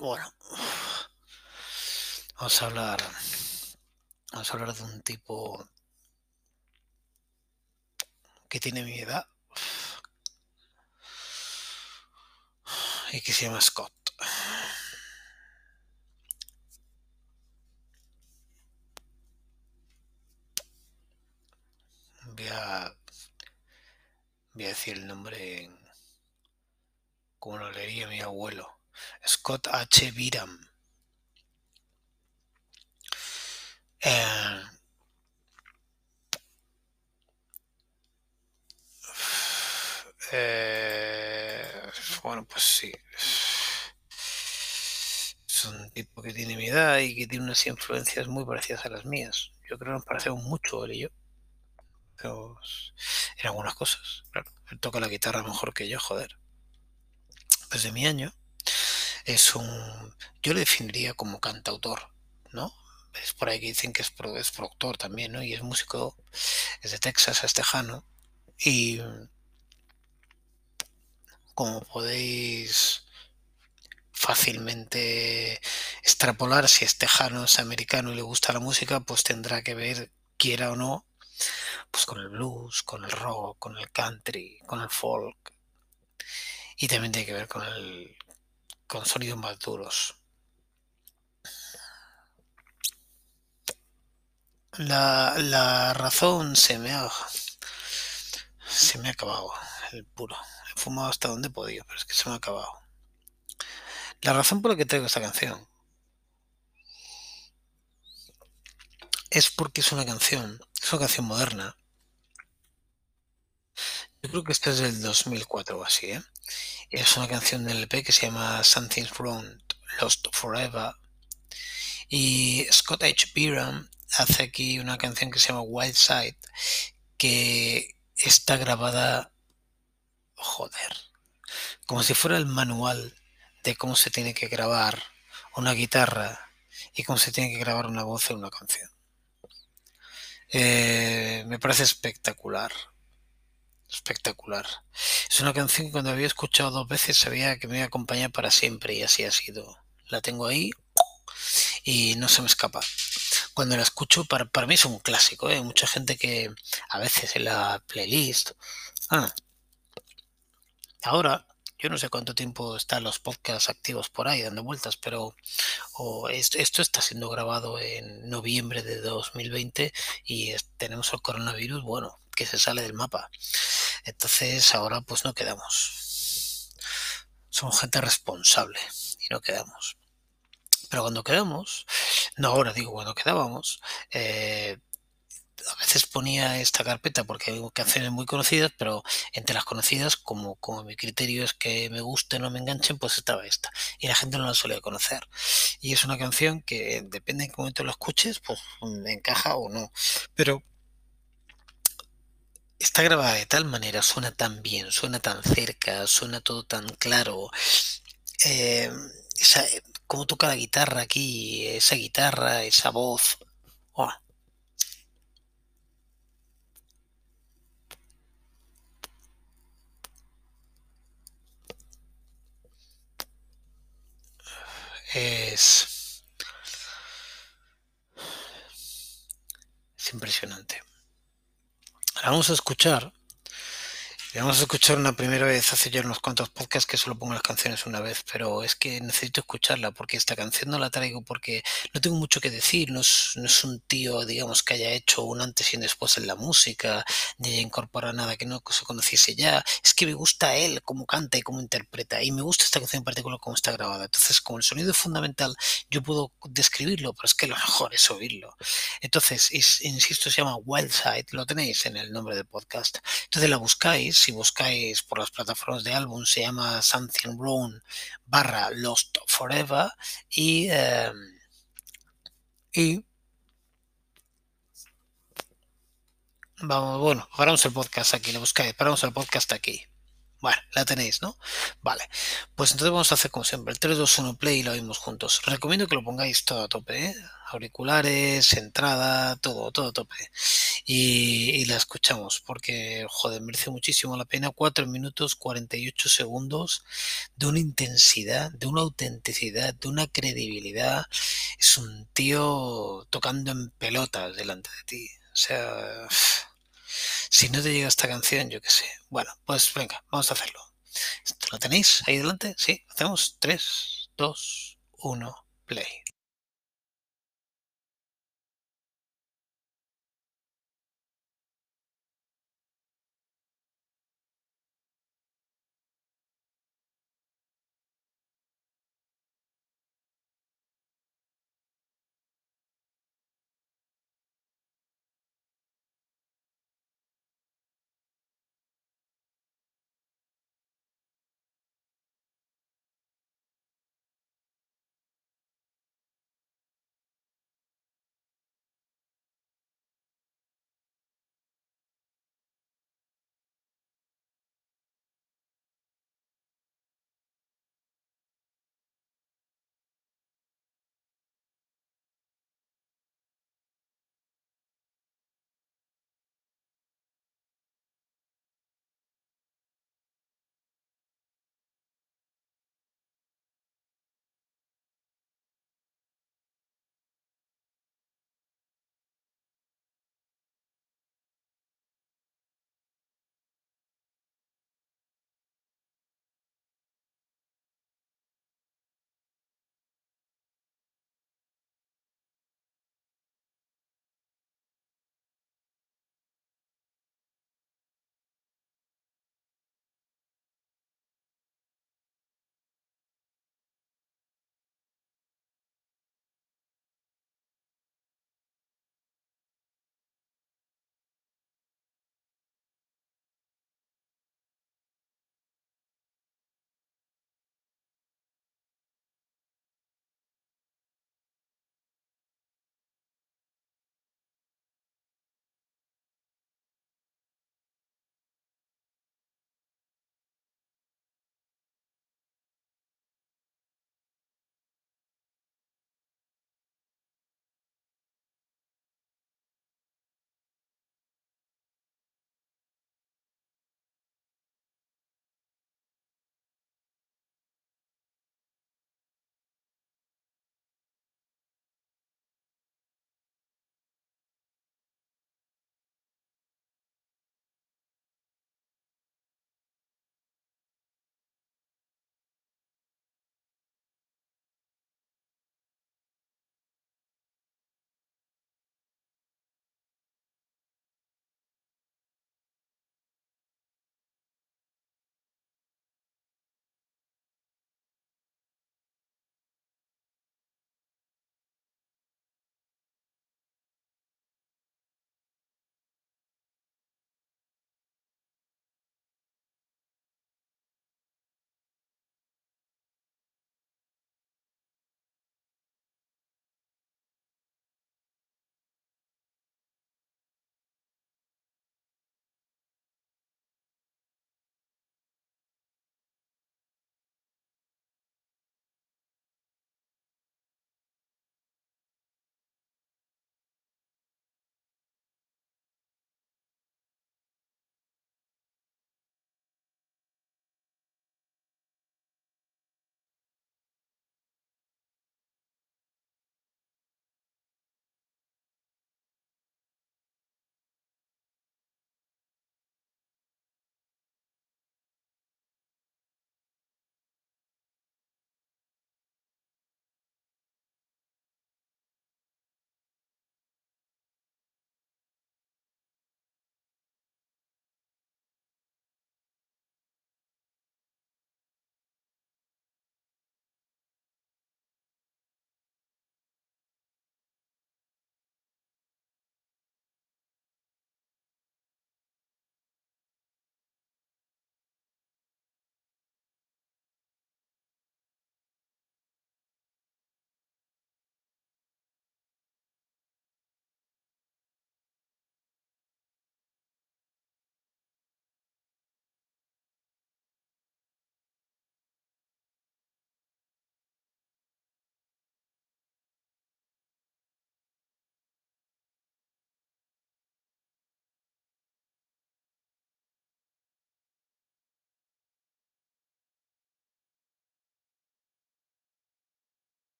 Bueno, vamos a hablar. Vamos a hablar de un tipo que tiene mi edad y que se llama Scott. Voy a, voy a decir el nombre como lo leería mi abuelo. Scott H. Biram. Eh, eh, bueno, pues sí. Es un tipo que tiene mi edad y que tiene unas influencias muy parecidas a las mías. Yo creo que nos parecemos mucho él y yo. En algunas cosas, claro. Él toca la guitarra mejor que yo, joder. Desde mi año es un... Yo le definiría como cantautor, ¿no? Es por ahí que dicen que es, es productor también, ¿no? Y es músico, es de Texas, es tejano. Y como podéis fácilmente extrapolar, si es tejano, es americano y le gusta la música, pues tendrá que ver, quiera o no, pues con el blues, con el rock, con el country, con el folk. Y también tiene que ver con el con sonidos más duros. La, la razón se me ha se me ha acabado el puro. He fumado hasta donde he podido, pero es que se me ha acabado. La razón por la que traigo esta canción es porque es una canción, es una canción moderna. Yo creo que esta es del 2004 o así, ¿eh? Es una canción del LP que se llama Something's Wrong, Lost Forever. Y Scott H. Byram hace aquí una canción que se llama Wild Side, que está grabada, joder, como si fuera el manual de cómo se tiene que grabar una guitarra y cómo se tiene que grabar una voz en una canción. Eh, me parece espectacular. Espectacular. Es una canción que cuando había escuchado dos veces sabía que me iba a acompañar para siempre y así ha sido. La tengo ahí y no se me escapa. Cuando la escucho, para, para mí es un clásico. ¿eh? Hay mucha gente que a veces en la playlist. Ah, ahora, yo no sé cuánto tiempo están los podcasts activos por ahí dando vueltas, pero o esto, esto está siendo grabado en noviembre de 2020 y tenemos el coronavirus, bueno, que se sale del mapa. Entonces ahora pues no quedamos. Somos gente responsable y no quedamos. Pero cuando quedamos, no ahora digo cuando quedábamos, eh, a veces ponía esta carpeta porque hay canciones muy conocidas, pero entre las conocidas, como, como mi criterio es que me gusten o me enganchen, pues estaba esta. Y la gente no la solía conocer. Y es una canción que depende en qué momento lo escuches, pues me encaja o no. Pero está grabada de tal manera, suena tan bien, suena tan cerca, suena todo tan claro. Eh, esa, cómo toca la guitarra aquí, esa guitarra, esa voz. Es, es impresionante. Vamos a escuchar. Vamos a escuchar una primera vez hace ya unos cuantos podcasts que solo pongo las canciones una vez, pero es que necesito escucharla porque esta canción no la traigo porque no tengo mucho que decir, no es, no es un tío, digamos, que haya hecho un antes y un después en la música, ni haya incorporado nada que no se conociese ya, es que me gusta él, cómo canta y cómo interpreta, y me gusta esta canción en particular cómo está grabada, entonces como el sonido es fundamental, yo puedo describirlo, pero es que lo mejor es oírlo. Entonces, es- insisto, se llama Wildside, lo tenéis en el nombre del podcast. Entonces la buscáis, si buscáis por las plataformas de álbum, se llama Something Wrong barra Lost Forever y, eh, y vamos, bueno, paramos el podcast aquí, lo buscáis, paramos el podcast aquí. Bueno, la tenéis, ¿no? Vale. Pues entonces vamos a hacer como siempre, el 3, 2, 1 play y lo oímos juntos. Recomiendo que lo pongáis todo a tope, ¿eh? Auriculares, entrada, todo, todo a tope. Y, y la escuchamos porque, joder, merece muchísimo la pena. 4 minutos 48 segundos de una intensidad, de una autenticidad, de una credibilidad. Es un tío tocando en pelotas delante de ti. O sea, si no te llega esta canción, yo qué sé. Bueno, pues venga, vamos a hacerlo. ¿Esto ¿Lo tenéis ahí delante? Sí, hacemos 3, 2, 1, play.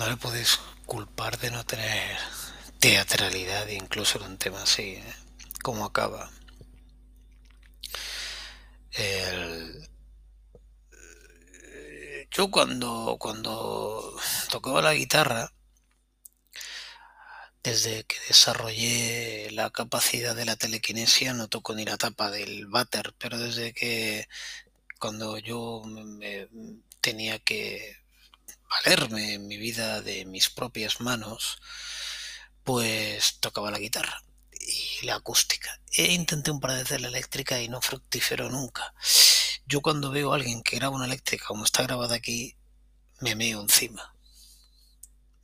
No le podéis culpar de no tener teatralidad incluso en un tema así, ¿eh? como acaba. Yo cuando, cuando tocaba la guitarra, desde que desarrollé la capacidad de la telequinesia, no toco ni la tapa del váter, pero desde que cuando yo me, tenía que valerme en mi vida de mis propias manos, pues tocaba la guitarra y la acústica. E intenté un par de veces la eléctrica y no fructífero nunca. Yo cuando veo a alguien que graba una eléctrica como está grabada aquí, me meo encima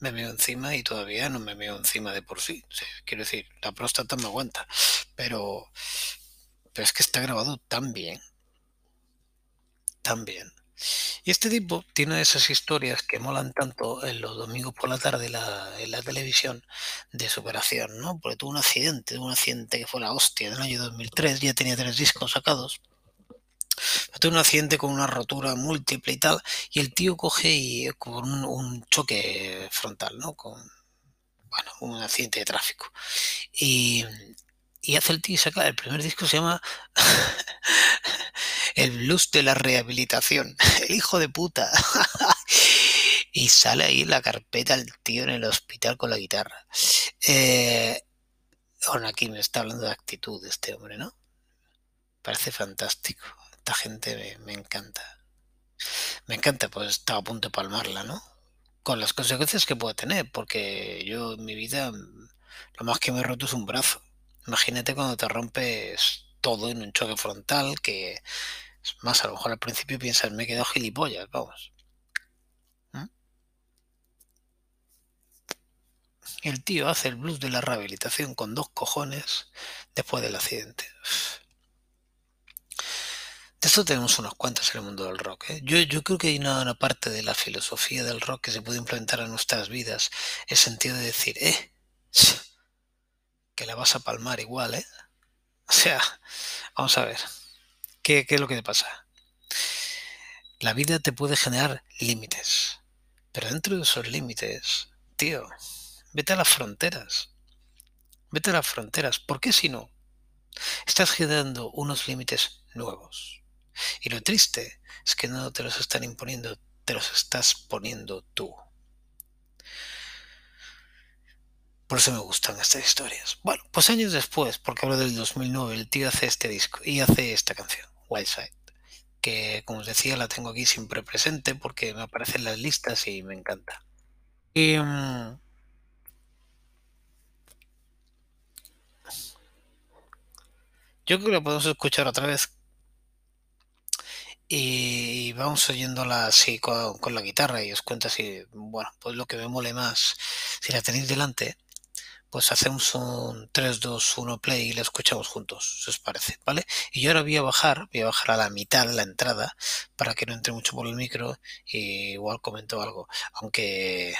me meo encima y todavía no me meo encima de por sí. quiero decir, la próstata me aguanta, pero, pero es que está grabado tan bien, tan bien. Y este tipo tiene esas historias que molan tanto en los domingos por la tarde en la televisión de superación, ¿no? Porque tuvo un accidente, un accidente que fue la hostia en el año 2003, ya tenía tres discos sacados tuve un accidente con una rotura múltiple y tal, y el tío coge y con un, choque frontal, ¿no? Con, bueno, un accidente de tráfico. Y, y hace el tío y saca, el primer disco se llama El blues de la rehabilitación. El hijo de puta. y sale ahí la carpeta el tío en el hospital con la guitarra. Eh, bueno, aquí me está hablando de actitud este hombre, ¿no? Parece fantástico esta gente me, encanta. Me encanta, pues estaba a punto de palmarla, ¿no? Con las consecuencias que puede tener, porque yo en mi vida lo más que me he roto es un brazo. Imagínate cuando te rompes todo en un choque frontal, que es más, a lo mejor al principio piensas, me he quedado gilipollas, vamos. ¿Mm? El tío hace el blues de la rehabilitación con dos cojones después del accidente. De esto tenemos unos cuantos en el mundo del rock. ¿eh? Yo, yo, creo que hay una, parte de la filosofía del rock que se puede implementar en nuestras vidas. El sentido de decir, eh, que la vas a palmar igual, ¿eh? O sea, vamos a ver. ¿Qué, qué es lo que te pasa? La vida te puede generar límites. Pero dentro de esos límites, tío, vete a las fronteras. Vete a las fronteras. ¿Por qué si no? Estás generando unos límites nuevos. Y lo triste es que no te los están imponiendo, te los estás poniendo tú. Por eso me gustan estas historias. Bueno, pues años después, porque hablo del 2009, el tío hace este disco y hace esta canción, Wildside, que como os decía la tengo aquí siempre presente porque me aparecen las listas y me encanta. Y, mm, yo creo que la podemos escuchar otra vez y vamos oyéndola así con, la guitarra y os cuento así, bueno, pues lo que me mole más, si la tenéis delante, pues hacemos un 3, 2, 1 play y la escuchamos juntos, si os parece, ¿vale? Y yo ahora voy a bajar, voy a bajar a la mitad la entrada para que no entre mucho por el micro y igual comento algo, aunque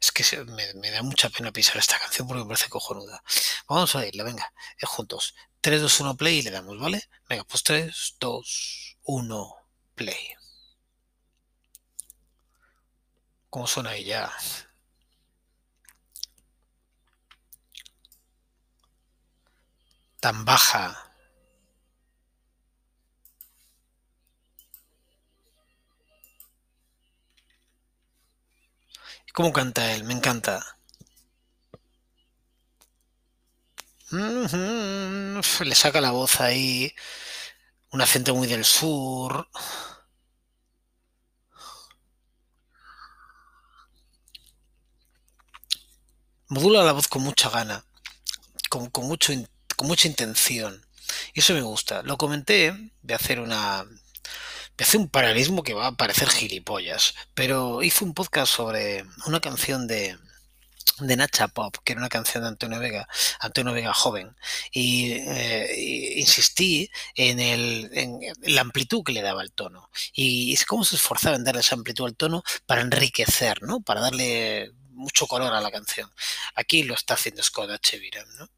es que me, da mucha pena pisar esta canción porque me parece cojonuda. Vamos a irla, venga, juntos. 3, 2, 1 play y le damos, ¿vale? Venga, pues 3, 2, 1 play. ¿Cómo suena ella? Tan baja. ¿Cómo canta él? Me encanta. Le saca la voz ahí un acento muy del sur. Modula la voz con mucha gana, con, mucho, mucha intención. Y eso me gusta. Lo comenté de hacer una. De hacer un paralelismo que va a parecer gilipollas. Pero hice un podcast sobre una canción de, de Nacha Pop, que era una canción de Antonio Vega, Antonio Vega joven, y, eh, insistí en, el, en la amplitud que le daba el tono y es cómo se esforzaba en darle esa amplitud al tono para enriquecer, ¿no? Para darle mucho color a la canción. Aquí lo está haciendo Skoda Cheviram, ¿no?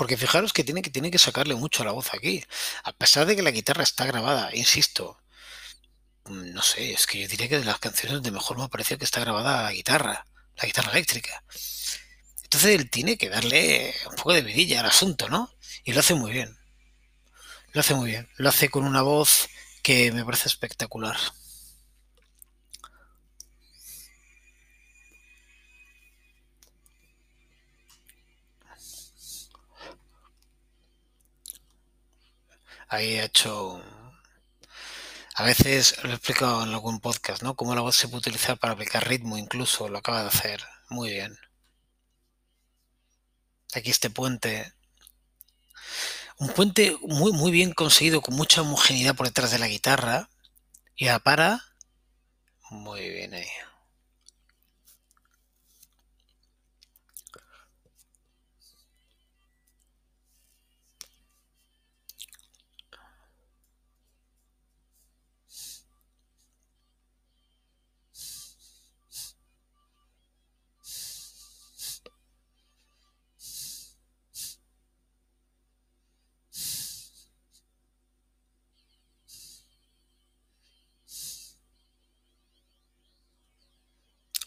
Porque fijaros que tiene que, tiene que sacarle mucho a la voz aquí. A pesar de que la guitarra está grabada, insisto, mm, no sé, es que yo diría que de las canciones donde mejor me parece que está grabada la guitarra, la guitarra eléctrica. Entonces él tiene que darle un poco de vidilla al asunto, ¿no? Y lo hace muy bien. Lo hace muy bien. Lo hace con una voz que me parece espectacular. Ahí ha hecho... A veces lo he explicado en algún podcast, ¿no? Cómo la voz se puede utilizar para aplicar ritmo incluso. Lo acaba de hacer. Muy bien. Aquí este puente. Un puente muy, muy bien conseguido, con mucha homogeneidad por detrás de la guitarra. Y a para. Muy bien ahí.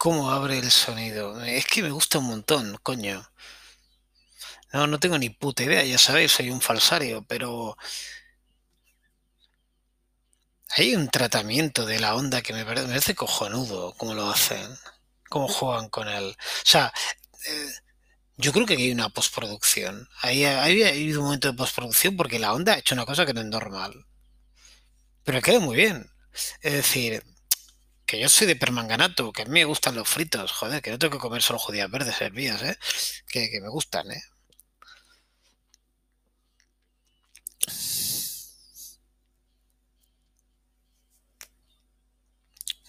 Cómo abre el sonido. Es que me gusta un montón, coño. No, no tengo ni puta idea, ya sabéis, soy un falsario, pero hay un tratamiento de la onda que me parece, cojonudo, cómo lo hacen, cómo juegan con él. O sea, eh, yo creo que hay una postproducción. Ahí ha habido un momento de postproducción porque la onda ha hecho una cosa que no es normal. Pero queda muy bien. Es decir, que yo soy de permanganato, que a mí me gustan los fritos, joder, que no tengo que comer solo judías verdes hervidas, ¿eh? Que, que me gustan, ¿eh?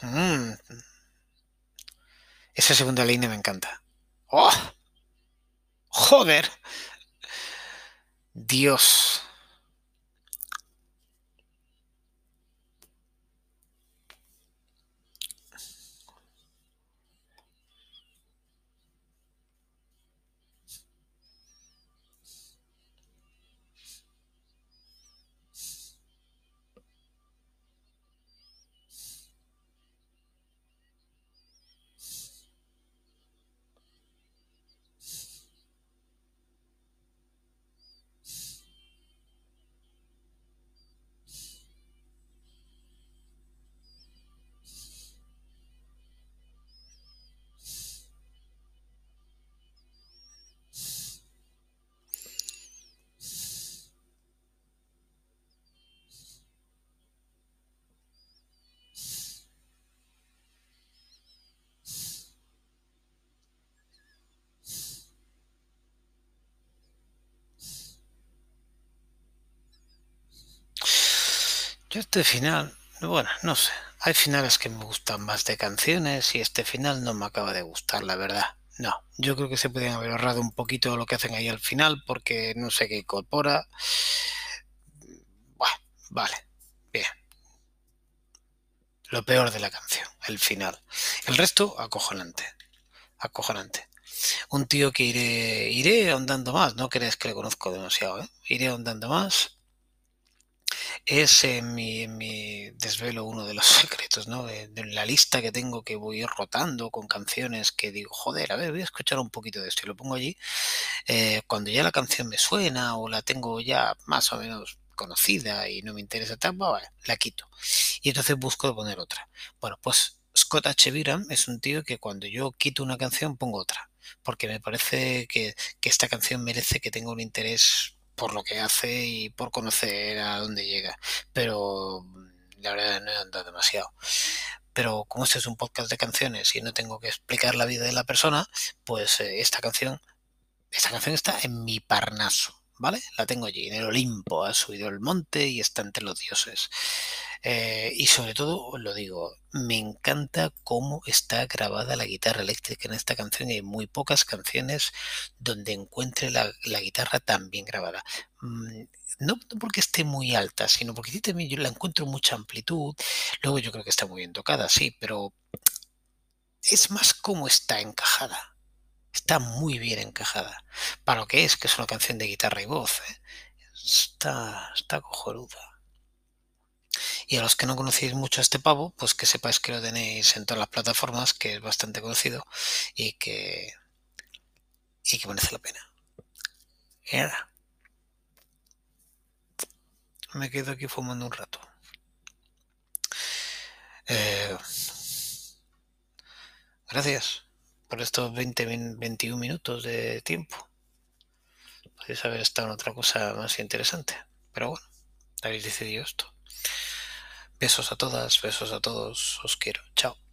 Mm. Esa segunda línea me encanta. ¡Oh! ¡Joder! Dios. Este final, bueno, no sé. Hay finales que me gustan más de canciones y este final no me acaba de gustar, la verdad. No, yo creo que se pueden haber ahorrado un poquito lo que hacen ahí al final porque no sé qué incorpora. Bueno, vale, bien. Lo peor de la canción, el final. El resto, acojonante. Acojonante. Un tío que iré, iré ahondando más, no crees que le conozco demasiado, ¿eh? Iré ahondando más es en mi, desvelo uno de los secretos, ¿no? De, la lista que tengo que voy rotando con canciones que digo, joder, a ver, voy a escuchar un poquito de esto y lo pongo allí. Eh, cuando ya la canción me suena o la tengo ya más o menos conocida y no me interesa tanto, la quito. Y entonces busco poner otra. Bueno, pues Scott H. Biram es un tío que cuando yo quito una canción pongo otra, porque me parece que, que esta canción merece que tenga un interés por lo que hace y por conocer a dónde llega. Pero mm, la verdad no he andado demasiado. Pero como este es un podcast de canciones y no tengo que explicar la vida de la persona, pues eh, esta canción, esta canción está en mi parnaso. ¿Vale? La tengo allí, en el Olimpo, ha subido el monte y está entre los dioses. Eh, y sobre todo, os lo digo, me encanta cómo está grabada la guitarra eléctrica en esta canción y hay muy pocas canciones donde encuentre la, guitarra tan bien grabada. Mm, no porque esté muy alta, sino porque también yo la encuentro mucha amplitud. Luego yo creo que está muy bien tocada, sí, pero es más cómo está encajada Está muy bien encajada. Para lo que es, que es una canción de guitarra y voz. ¿eh? Está, está. Y a los que no conocéis mucho a este pavo, pues que sepáis que lo tenéis en todas las plataformas, que es bastante conocido y que, y que merece la pena. Y nada. Me quedo aquí fumando un rato. Eh, gracias por estos 20, 21 minutos de tiempo. Podéis haber estado en otra cosa más interesante. Pero bueno, habéis decidido esto. Besos a todas, besos a todos, os quiero. Chao.